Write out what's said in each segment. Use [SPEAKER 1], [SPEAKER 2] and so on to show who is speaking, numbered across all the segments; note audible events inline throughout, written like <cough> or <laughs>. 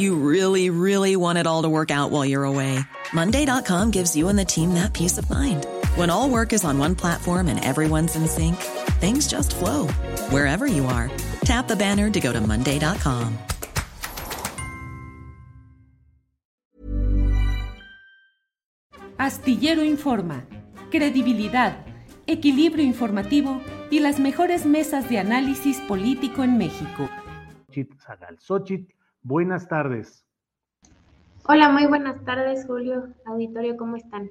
[SPEAKER 1] You really, really want it all to work out while you're away. Monday.com gives you and the team that peace of mind. When all work is on one platform and everyone's in sync, things just flow wherever you are. Tap the banner to go to Monday.com.
[SPEAKER 2] Astillero Informa, credibilidad, equilibrio informativo y las mejores mesas de análisis político en México.
[SPEAKER 3] Xochitl, buenas tardes.
[SPEAKER 4] Hola, muy buenas tardes, Julio. Auditorio, ¿cómo están?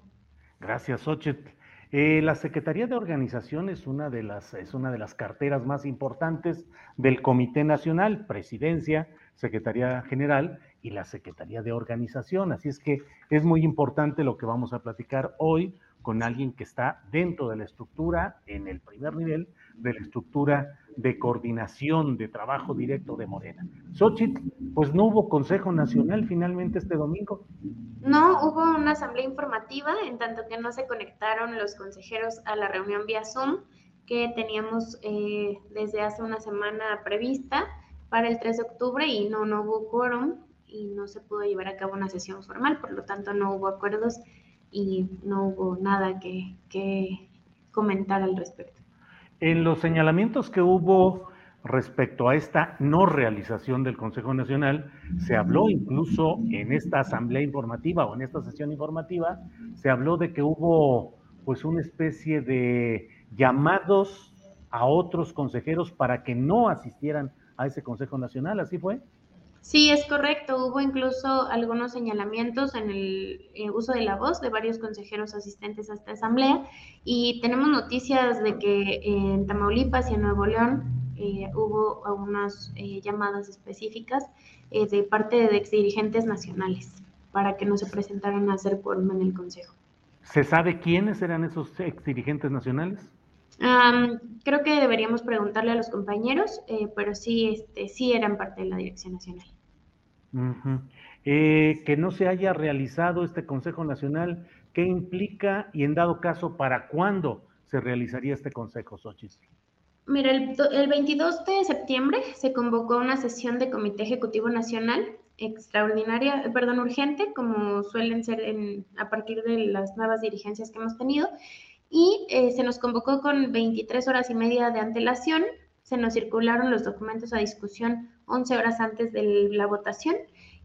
[SPEAKER 3] Gracias, Xochitl. Eh, la Secretaría de Organización es una, de las, es una de las carteras más importantes del Comité Nacional, Presidencia, Secretaría General y la Secretaría de Organización. Así es que es muy importante lo que vamos a platicar hoy con alguien que está dentro de la estructura, en el primer nivel de la estructura de coordinación de trabajo directo de Morena. Xochitl, pues no hubo Consejo Nacional finalmente este domingo.
[SPEAKER 4] No, hubo una asamblea informativa, en tanto que no se conectaron los consejeros a la reunión vía Zoom que teníamos eh, desde hace una semana prevista para el 3 de octubre y no, no hubo quórum y no se pudo llevar a cabo una sesión formal, por lo tanto no hubo acuerdos y no hubo nada que, que comentar al respecto.
[SPEAKER 3] En los señalamientos que hubo respecto a esta no realización del Consejo Nacional, se habló incluso en esta asamblea informativa o en esta sesión informativa, se habló de que hubo pues una especie de llamados a otros consejeros para que no asistieran a ese Consejo Nacional, ¿así fue?
[SPEAKER 4] Sí, es correcto. Hubo incluso algunos señalamientos en el eh, uso de la voz de varios consejeros asistentes a esta asamblea y tenemos noticias de que en Tamaulipas y en Nuevo León eh, hubo algunas eh, llamadas específicas de parte de exdirigentes nacionales para que no se presentaran a hacer quórum en el Consejo.
[SPEAKER 3] ¿Se sabe quiénes eran esos exdirigentes nacionales?
[SPEAKER 4] Creo que deberíamos preguntarle a los compañeros, eh, pero sí, este, sí eran parte de la Dirección Nacional.
[SPEAKER 3] Eh, que no se haya realizado este Consejo Nacional, ¿qué implica y en dado caso para cuándo se realizaría este Consejo, Xochitl?
[SPEAKER 4] Mira, el, el 22 de septiembre se convocó una sesión de Comité Ejecutivo Nacional extraordinaria, perdón, urgente, como suelen ser en, a partir de las nuevas dirigencias que hemos tenido, y eh, se nos convocó con 23 horas y media de antelación. Se nos circularon los documentos a discusión 11 horas antes de la votación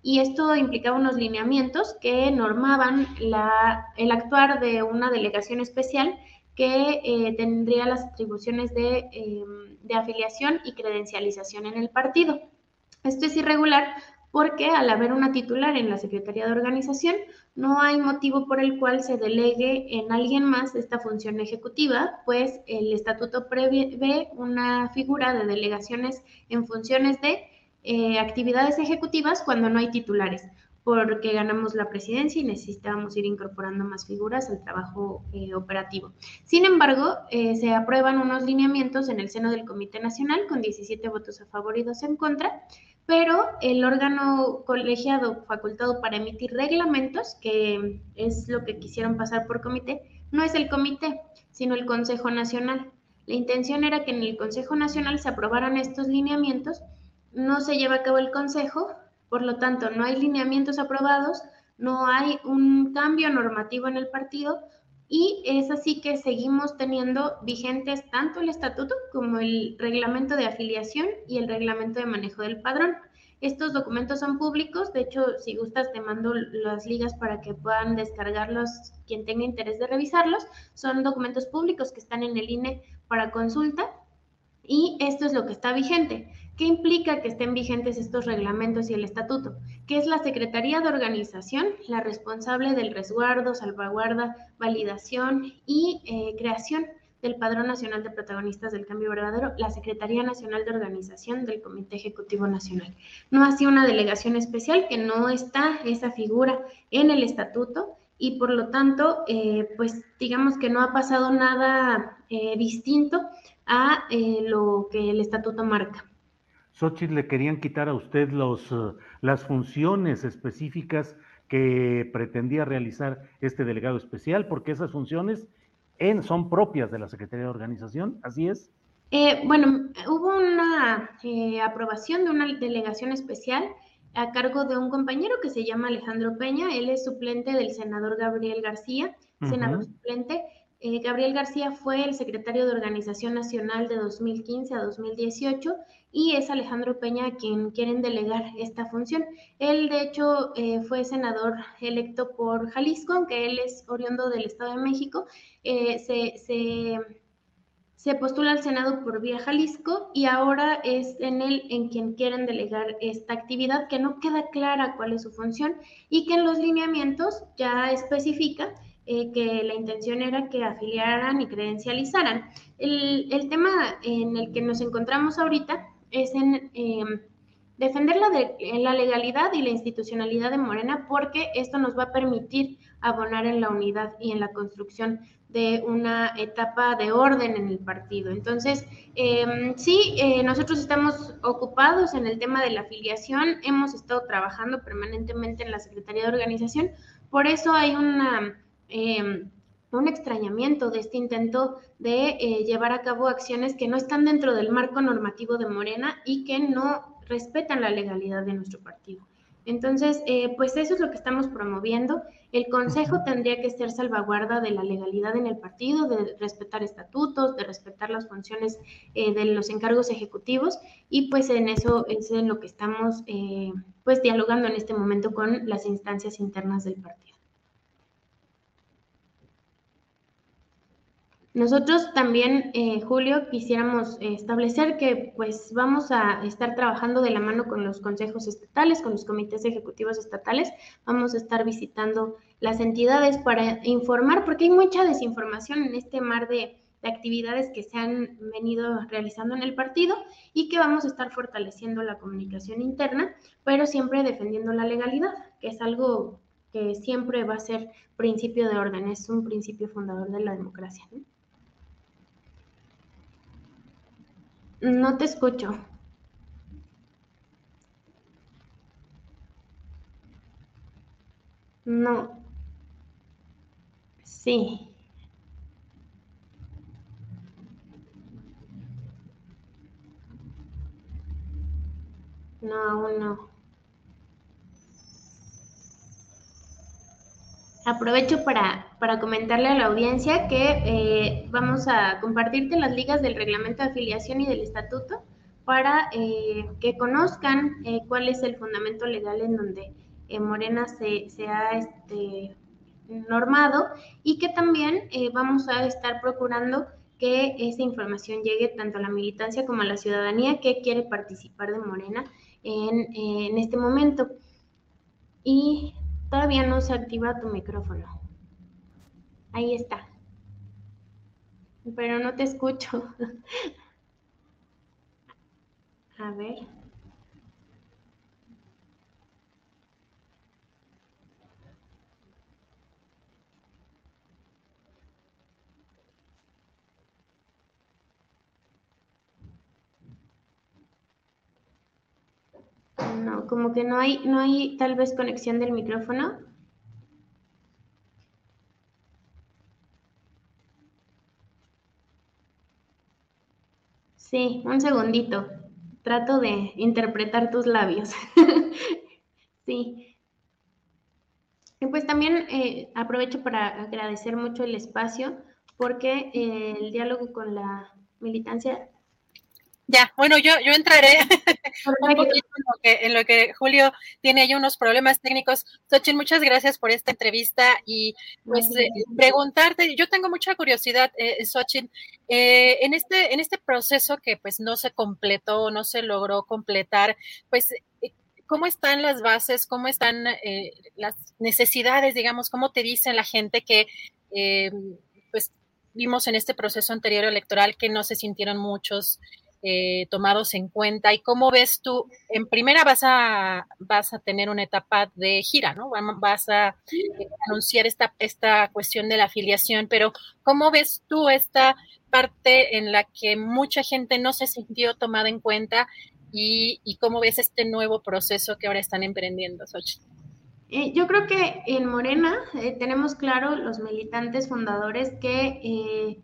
[SPEAKER 4] y esto implicaba unos lineamientos que normaban la, el actuar de una delegación especial que eh, tendría las atribuciones de, em, de afiliación y credencialización en el partido. Esto es irregular porque al haber una titular en la Secretaría de Organización, no hay motivo por el cual se delegue en alguien más esta función ejecutiva, pues el estatuto prevé una figura de delegaciones en funciones de eh, actividades ejecutivas cuando no hay titulares, porque ganamos la presidencia y necesitábamos ir incorporando más figuras al trabajo eh, operativo. Sin embargo, eh, se aprueban unos lineamientos en el seno del Comité Nacional con 17 votos a favor y 2 en contra, pero el órgano colegiado facultado para emitir reglamentos, que es lo que quisieron pasar por comité, no es el comité, sino el Consejo Nacional. La intención era que en el Consejo Nacional se aprobaran estos lineamientos, no se lleva a cabo el Consejo, por lo tanto no hay lineamientos aprobados, no hay un cambio normativo en el partido, y es así que seguimos teniendo vigentes tanto el estatuto como el reglamento de afiliación y el reglamento de manejo del padrón. Estos documentos son públicos, de hecho, si gustas, te mando las ligas para que puedan descargarlos quien tenga interés de revisarlos. Son documentos públicos que están en el INE para consulta y esto es lo que está vigente. ¿Qué implica que estén vigentes estos reglamentos y el estatuto? Que es la Secretaría de Organización la responsable del resguardo, salvaguarda, validación y eh, creación del Padrón Nacional de Protagonistas del Cambio Verdadero, la Secretaría Nacional de Organización del Comité Ejecutivo Nacional. No así una delegación especial que no está esa figura en el estatuto y por lo tanto, eh, pues digamos que no ha pasado nada eh, distinto a lo que el estatuto marca.
[SPEAKER 3] Xochitl, le querían quitar a usted los, las funciones específicas que pretendía realizar este delegado especial, porque esas funciones son propias de la Secretaría de Organización, ¿así es?
[SPEAKER 4] bueno, hubo una aprobación de una delegación especial a cargo de un compañero que se llama Alejandro Peña. Él es suplente del senador Gabriel García, senador suplente. Eh, Gabriel García fue el secretario de Organización Nacional de 2015 a 2018 y es Alejandro Peña quien quieren delegar esta función. Él, de hecho, eh, fue senador electo por Jalisco, aunque él es oriundo del Estado de México. Eh, se, se postula al Senado por vía Jalisco y ahora es en él en quien quieren delegar esta actividad que no queda clara cuál es su función y que en los lineamientos ya especifica eh, que la intención era que afiliaran y credencializaran. El, tema en el que nos encontramos ahorita es en em, defender la, de, la legalidad y la institucionalidad de Morena porque esto nos va a permitir abonar en la unidad y en la construcción de una etapa de orden en el partido. Entonces, em, sí, eh, nosotros estamos ocupados en el tema de la afiliación, hemos estado trabajando permanentemente en la Secretaría de Organización, por eso hay una, em, un extrañamiento de este intento de eh, llevar a cabo acciones que no están dentro del marco normativo de Morena y que no respetan la legalidad de nuestro partido. Entonces, eh, pues eso es lo que estamos promoviendo. El Consejo tendría que ser salvaguarda de la legalidad en el partido, de respetar estatutos, de respetar las funciones eh, de los encargos ejecutivos y pues en eso es en lo que estamos eh, pues dialogando en este momento con las instancias internas del partido. Nosotros también, eh, Julio, quisiéramos eh, establecer que pues vamos a estar trabajando de la mano con los consejos estatales, con los comités ejecutivos estatales, vamos a estar visitando las entidades para informar, porque hay mucha desinformación en este mar de, de actividades que se han venido realizando en el partido y que vamos a estar fortaleciendo la comunicación interna, pero siempre defendiendo la legalidad, que es algo que siempre va a ser principio de orden, es un principio fundador de la democracia. ¿no? No te escucho. No. Sí. No, aún no. Aprovecho para, comentarle a la audiencia que eh, vamos a compartirte las ligas del reglamento de afiliación y del estatuto para eh, que conozcan eh, cuál es el fundamento legal en donde Morena se, se ha este, normado y que también vamos a estar procurando que esa información llegue tanto a la militancia como a la ciudadanía que quiere participar de Morena en, en este momento. Y Todavía no se activa tu micrófono. Ahí está. Pero no te escucho. <laughs> A ver. No, como que no hay, no hay tal vez conexión del micrófono. Sí, un segundito. Trato de interpretar tus labios. <laughs> sí. Y pues también eh, aprovecho para agradecer mucho el espacio porque eh, el diálogo con la militancia
[SPEAKER 5] Ya, bueno, yo, yo entraré <laughs> un poquito en lo, que, Julio tiene ahí unos problemas técnicos. Xochitl, muchas gracias por esta entrevista y pues eh, preguntarte, yo tengo mucha curiosidad, eh, Xochitl, eh, en, este, en este proceso que pues no se completó, no se logró completar, pues eh, ¿cómo están las bases? ¿Cómo están las necesidades, digamos? ¿Cómo te dicen la gente que pues vimos en este proceso anterior electoral que no se sintieron muchos eh, tomados en cuenta y cómo ves tú, en primera vas a, vas a tener una etapa de gira, ¿no? Vas a eh, anunciar esta, esta cuestión de la afiliación, pero ¿cómo ves tú esta parte en la que mucha gente no se sintió tomada en cuenta y, cómo ves este nuevo proceso que ahora están emprendiendo, Xochitl?
[SPEAKER 4] Eh, yo creo que en Morena tenemos claro los militantes fundadores que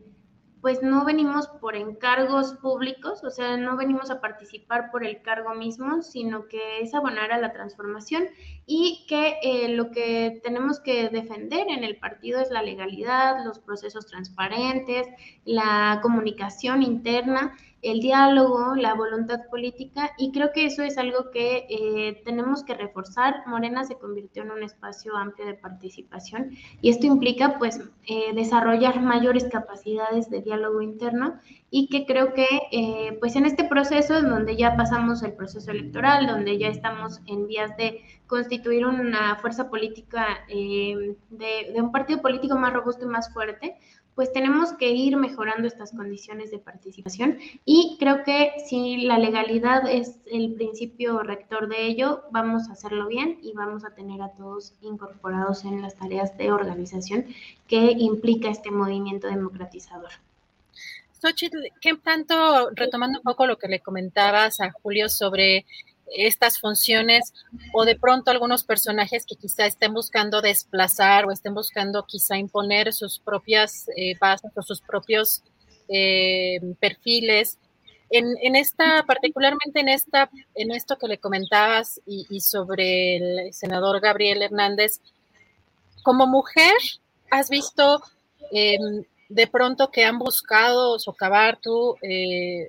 [SPEAKER 4] pues no venimos por encargos públicos, o sea, no venimos a participar por el cargo mismo, sino que es abonar a la transformación y que eh, lo que tenemos que defender en el partido es la legalidad, los procesos transparentes, la comunicación interna el diálogo, la voluntad política y creo que eso es algo que eh, tenemos que reforzar. Morena se convirtió en un espacio amplio de participación y esto implica pues eh, desarrollar mayores capacidades de diálogo interno y que creo que eh, pues en este proceso en donde ya pasamos el proceso electoral, donde ya estamos en vías de constituir una fuerza política de, de un partido político más robusto y más fuerte, pues tenemos que ir mejorando estas condiciones de participación y creo que si la legalidad es el principio rector de ello, vamos a hacerlo bien y vamos a tener a todos incorporados en las tareas de organización que implica este movimiento democratizador.
[SPEAKER 5] Xochitl, ¿qué tanto, retomando un poco lo que le comentabas a Julio sobre estas funciones o de pronto algunos personajes que quizá estén buscando desplazar o estén buscando quizá imponer sus propias eh, bases o sus propios eh, perfiles. En, esta, particularmente en esta, en esto que le comentabas y, sobre el senador Gabriel Hernández, como mujer, ¿has visto em, de pronto que han buscado socavar tú eh,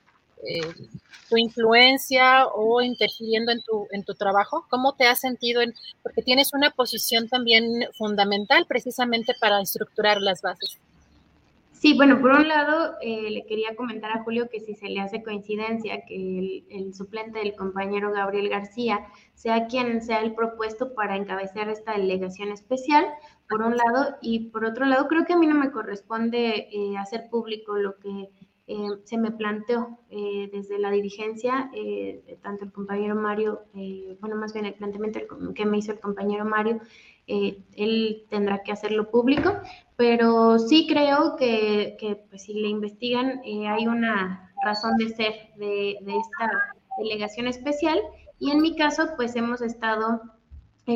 [SPEAKER 5] Eh, tu influencia o interfiriendo en tu, en tu trabajo? ¿Cómo te has sentido? En, porque tienes una posición también fundamental precisamente para estructurar las bases.
[SPEAKER 4] Sí, bueno, por un lado, eh, le quería comentar a Julio que si se le hace coincidencia que el, suplente del compañero Gabriel García sea quien sea el propuesto para encabezar esta delegación especial, por un lado, y por otro lado, creo que a mí no me corresponde eh, hacer público lo que eh, se me planteó eh, desde la dirigencia, eh, tanto el compañero Mario, bueno, más bien el planteamiento que me hizo el compañero Mario, él tendrá que hacerlo público, pero sí creo que, que pues, si le investigan hay una razón de ser de, de esta delegación especial y en mi caso pues hemos estado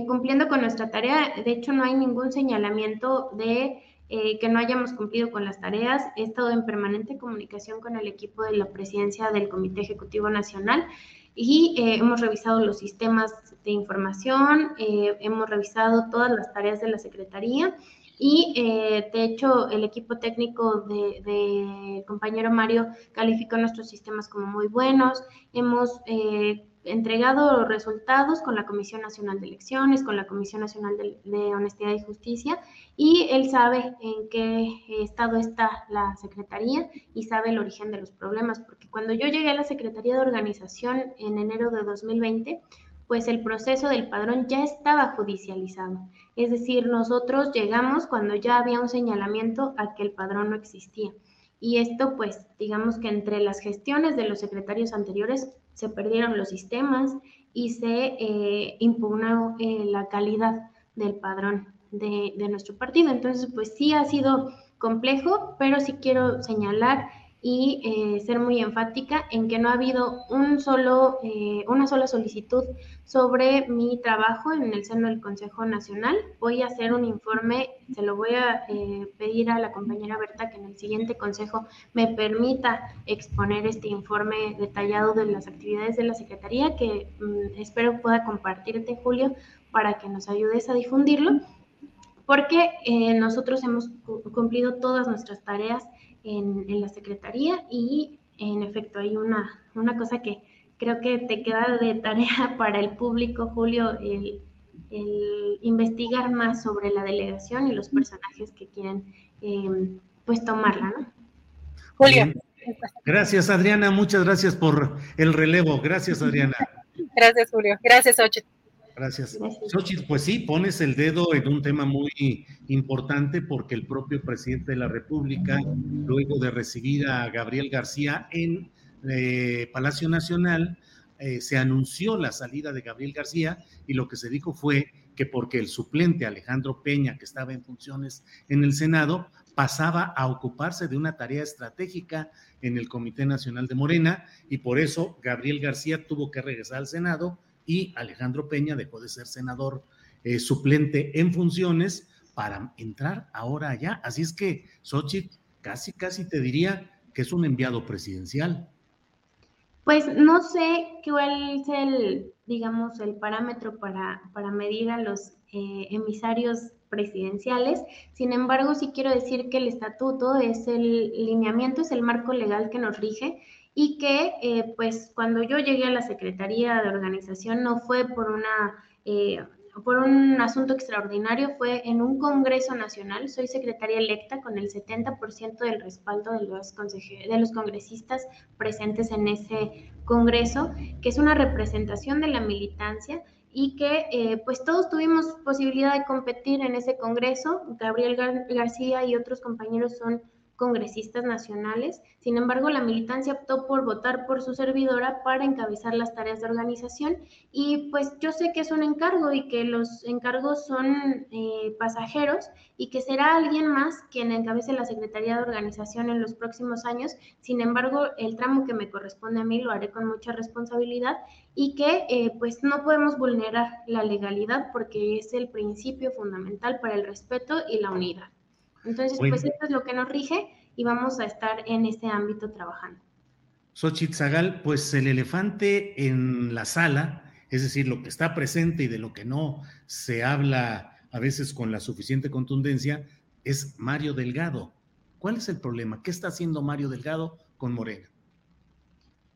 [SPEAKER 4] cumpliendo con nuestra tarea, de hecho no hay ningún señalamiento de eh, que no hayamos cumplido con las tareas. He estado en permanente comunicación con el equipo de la presidencia del Comité Ejecutivo Nacional y eh, hemos revisado los sistemas de información, eh, hemos revisado todas las tareas de la Secretaría y de hecho el equipo técnico del de compañero Mario calificó nuestros sistemas como muy buenos. Hemos entregado resultados con la Comisión Nacional de Elecciones, con la Comisión Nacional de, Honestidad y Justicia, y él sabe en qué estado está la Secretaría y sabe el origen de los problemas, porque cuando yo llegué a la Secretaría de Organización en enero de 2020, pues el proceso del padrón ya estaba judicializado. Es decir, nosotros llegamos cuando ya había un señalamiento a que el padrón no existía. Y esto, pues, digamos que entre las gestiones de los secretarios anteriores se perdieron los sistemas y se eh, impugnó eh, la calidad del padrón de, de nuestro partido. Entonces, pues sí ha sido complejo, pero sí quiero señalar y eh, ser muy enfática en que no ha habido un solo, eh, una sola solicitud sobre mi trabajo en el seno del Consejo Nacional. Voy a hacer un informe, se lo voy a eh, pedir a la compañera Berta que en el siguiente consejo me permita exponer este informe detallado de las actividades de la Secretaría que mm, espero pueda compartirte, Julio, para que nos ayudes a difundirlo porque nosotros hemos cumplido todas nuestras tareas en, la Secretaría y en efecto hay una, una cosa que creo que te queda de tarea <laughs> para el público, Julio, el, investigar más sobre la delegación y los personajes que quieren em, pues tomarla, ¿no?
[SPEAKER 3] Julio. Gracias, Adriana. Muchas gracias por el relevo. Gracias, Adriana. <laughs>
[SPEAKER 5] Gracias, Julio. Gracias, Ocho.
[SPEAKER 3] Gracias. Xochitl, pues sí, pones el dedo en un tema muy importante porque el propio presidente de la República, luego de recibir a Gabriel García en eh, Palacio Nacional, eh, se anunció la salida de Gabriel García y lo que se dijo fue que porque el suplente Alejandro Peña, que estaba en funciones en el Senado, pasaba a ocuparse de una tarea estratégica en el Comité Nacional de Morena y por eso Gabriel García tuvo que regresar al Senado y Alejandro Peña dejó de ser senador eh, suplente en funciones para entrar ahora allá. Así es que Xochitl casi, casi te diría que es un enviado presidencial.
[SPEAKER 4] Pues no sé cuál es el, digamos, el parámetro para, para medir a los eh, emisarios presidenciales. Sin embargo, sí quiero decir que el estatuto es el lineamiento, es el marco legal que nos rige y que eh, pues cuando yo llegué a la Secretaría de Organización no fue por una... Eh, por un asunto extraordinario, fue en un Congreso Nacional. Soy secretaria electa con el 70% del respaldo de los, de los congresistas presentes en ese Congreso, que es una representación de la militancia y que eh, pues todos tuvimos posibilidad de competir en ese Congreso. Gabriel García y otros compañeros son congresistas nacionales. Sin embargo, la militancia optó por votar por su servidora para encabezar las tareas de organización y pues yo sé que es un encargo y que los encargos son eh, pasajeros y que será alguien más quien encabece la Secretaría de Organización en los próximos años. Sin embargo, el tramo que me corresponde a mí lo haré con mucha responsabilidad y que eh, pues no podemos vulnerar la legalidad porque es el principio fundamental para el respeto y la unidad. Entonces, pues esto es lo que nos rige y vamos a estar en este ámbito trabajando.
[SPEAKER 3] Xochitl Zagal, pues el elefante en la sala, es decir, lo que está presente y de lo que no se habla a veces con la suficiente contundencia, es Mario Delgado. ¿Cuál es el problema? ¿Qué está haciendo Mario Delgado con Morena?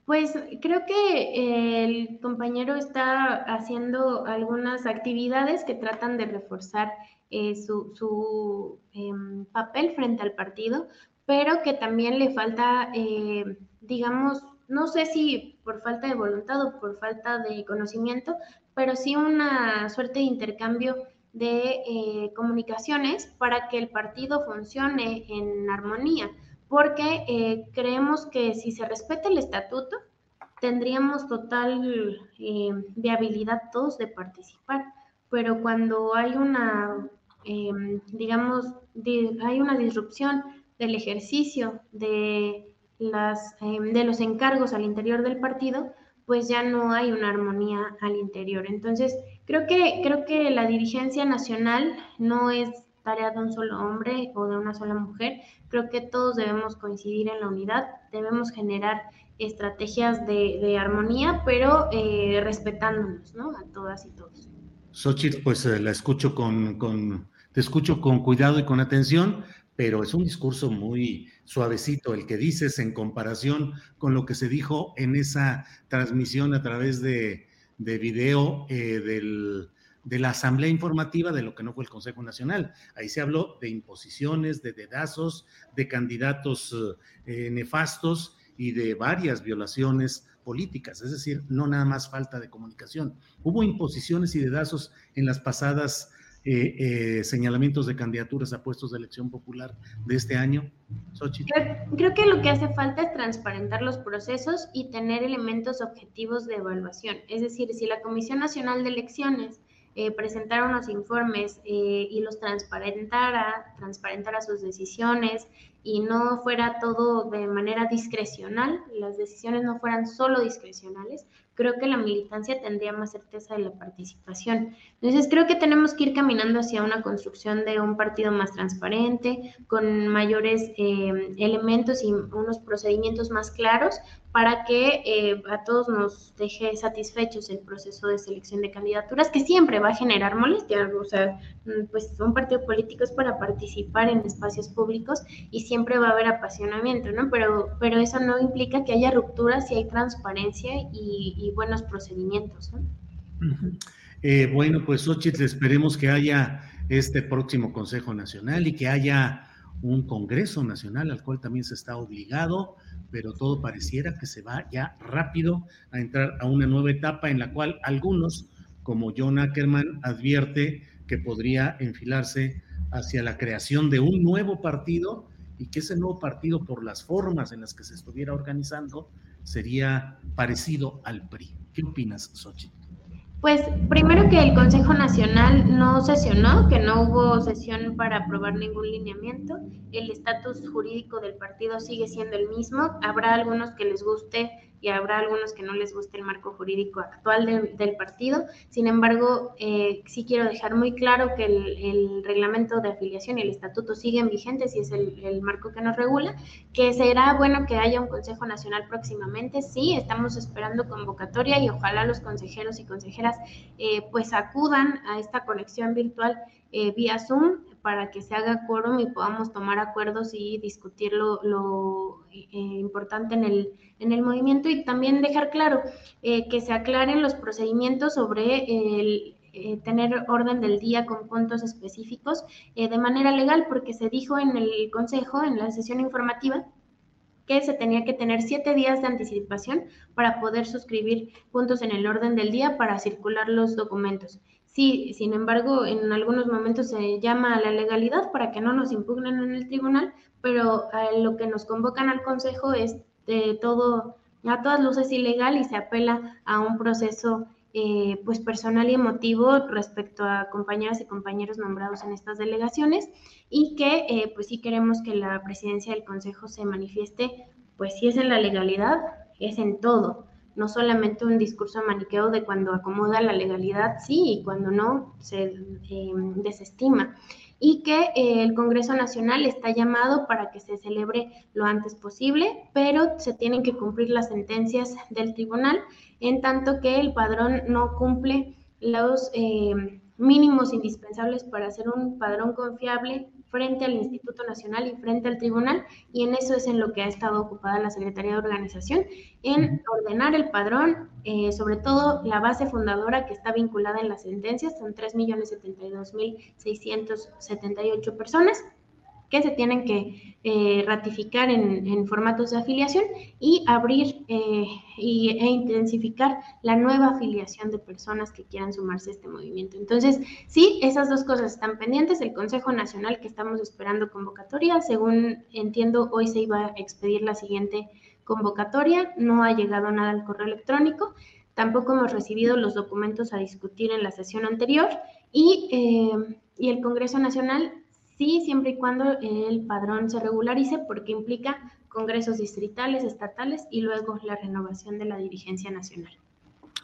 [SPEAKER 4] Pues creo que el compañero está haciendo algunas actividades que tratan de reforzar eh, su, em, papel frente al partido, pero que también le falta, eh, digamos, no sé si por falta de voluntad o por falta de conocimiento, pero sí una suerte de intercambio de eh, comunicaciones para que el partido funcione en armonía, porque creemos que si se respeta el estatuto, tendríamos total viabilidad todos de participar, pero cuando hay una Em, digamos, hay una disrupción del ejercicio de, las, em, de los encargos al interior del partido, pues ya no hay una armonía al interior. Entonces, creo que, creo que la dirigencia nacional no es tarea de un solo hombre o de una sola mujer. Creo que todos debemos coincidir en la unidad, debemos generar estrategias de, armonía, pero eh, respetándonos, ¿no? A todas y todos.
[SPEAKER 3] Xochitl, pues eh, la escucho con, con, te escucho con cuidado y con atención, pero es un discurso muy suavecito el que dices en comparación con lo que se dijo en esa transmisión a través de, de video eh, del, de la Asamblea Informativa de lo que no fue el Consejo Nacional. Ahí se habló de imposiciones, de dedazos, de candidatos eh, nefastos y de varias violaciones políticas, es decir, no nada más falta de comunicación. Hubo imposiciones y dedazos en las pasadas eh, eh, señalamientos de candidaturas a puestos de elección popular de este año?
[SPEAKER 4] Creo, que lo que hace falta es transparentar los procesos y tener elementos objetivos de evaluación. Es decir, si la Comisión Nacional de Elecciones eh, presentara unos informes y los transparentara, transparentara sus decisiones y no fuera todo de manera discrecional, las decisiones no fueran solo discrecionales, creo que la militancia tendría más certeza de la participación. Entonces, creo que tenemos que ir caminando hacia una construcción de un partido más transparente, con mayores eh, elementos y unos procedimientos más claros para que eh, a todos nos deje satisfechos el proceso de selección de candidaturas, que siempre va a generar molestia. O sea, pues un partido político es para participar en espacios públicos y siempre va a haber apasionamiento, ¿no? Pero, pero eso no implica que haya rupturas si hay transparencia y buenos procedimientos.
[SPEAKER 3] Eh, bueno, pues Xochitl, esperemos que haya este próximo Consejo Nacional y que haya un Congreso Nacional al cual también se está obligado, pero todo pareciera que se va ya rápido a entrar a una nueva etapa en la cual algunos, como John Ackerman, advierte que podría enfilarse hacia la creación de un nuevo partido y que ese nuevo partido, por las formas en las que se estuviera organizando, sería parecido al PRI. ¿Qué opinas, Xochitl?
[SPEAKER 4] Pues primero que el Consejo Nacional no sesionó, que no hubo sesión para aprobar ningún lineamiento. El estatus jurídico del partido sigue siendo el mismo. Habrá algunos que les guste y habrá algunos que no les guste el marco jurídico actual del partido. Sin embargo, eh, sí quiero dejar muy claro que el, reglamento de afiliación y el estatuto siguen vigentes y es el, marco que nos regula, que será bueno que haya un Consejo Nacional próximamente. Sí, estamos esperando convocatoria y ojalá los consejeros y consejeras eh, pues acudan a esta conexión virtual eh, vía Zoom para que se haga quórum y podamos tomar acuerdos y discutir lo, eh, importante en el, en el movimiento y también dejar claro eh, que se aclaren los procedimientos sobre el, eh, tener orden del día con puntos específicos de manera legal, porque se dijo en el Consejo, en la sesión informativa, que se tenía que tener siete días de anticipación para poder suscribir puntos en el orden del día para circular los documentos. Sí, sin embargo, en algunos momentos se llama a la legalidad para que no nos impugnen en el tribunal, pero eh, lo que nos convocan al Consejo es de todo, a todas luces ilegal y se apela a un proceso eh, pues personal y emotivo respecto a compañeras y compañeros nombrados en estas delegaciones y que eh, pues sí queremos que la presidencia del Consejo se manifieste, pues si es en la legalidad, es en todo, no solamente un discurso maniqueo de cuando acomoda la legalidad, sí, y cuando no, se eh, desestima. Y que eh, el Congreso Nacional está llamado para que se celebre lo antes posible, pero se tienen que cumplir las sentencias del tribunal, en tanto que el padrón no cumple los eh, mínimos indispensables para ser un padrón confiable frente al Instituto Nacional y frente al tribunal, y en eso es en lo que ha estado ocupada la Secretaría de Organización, en ordenar el padrón, eh, sobre todo la base fundadora que está vinculada en las sentencias, son 3.072.678 personas, que se tienen que eh, ratificar en, formatos de afiliación y abrir eh, y, e intensificar la nueva afiliación de personas que quieran sumarse a este movimiento. Entonces, sí, esas dos cosas están pendientes. El Consejo Nacional que estamos esperando convocatoria, según entiendo, hoy se iba a expedir la siguiente convocatoria, no ha llegado nada al correo electrónico. Tampoco hemos recibido los documentos a discutir en la sesión anterior y, eh, y el Congreso Nacional Sí, siempre y cuando el padrón se regularice, porque implica congresos distritales, estatales y luego la renovación de la dirigencia nacional.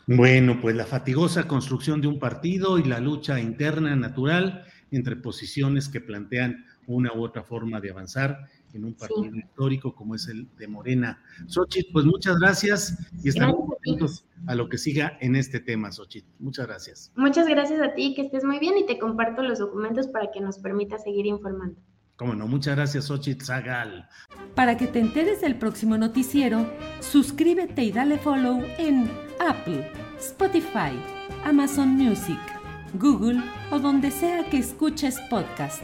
[SPEAKER 3] Bueno, pues la fatigosa construcción de un partido y la lucha interna natural entre posiciones que plantean una u otra forma de avanzar en un partido histórico como es el de Morena. Xochitl, pues muchas gracias y estamos atentos a lo que siga en este tema, Xochitl. Muchas gracias.
[SPEAKER 4] Muchas gracias a ti, que estés muy bien y te comparto los documentos para que nos permita seguir informando.
[SPEAKER 6] Cómo no, muchas gracias, Xochitl Zagal.
[SPEAKER 2] Para que te enteres del próximo noticiero, suscríbete y dale follow en Apple, Spotify, Amazon Music, Google o donde sea que escuches podcast.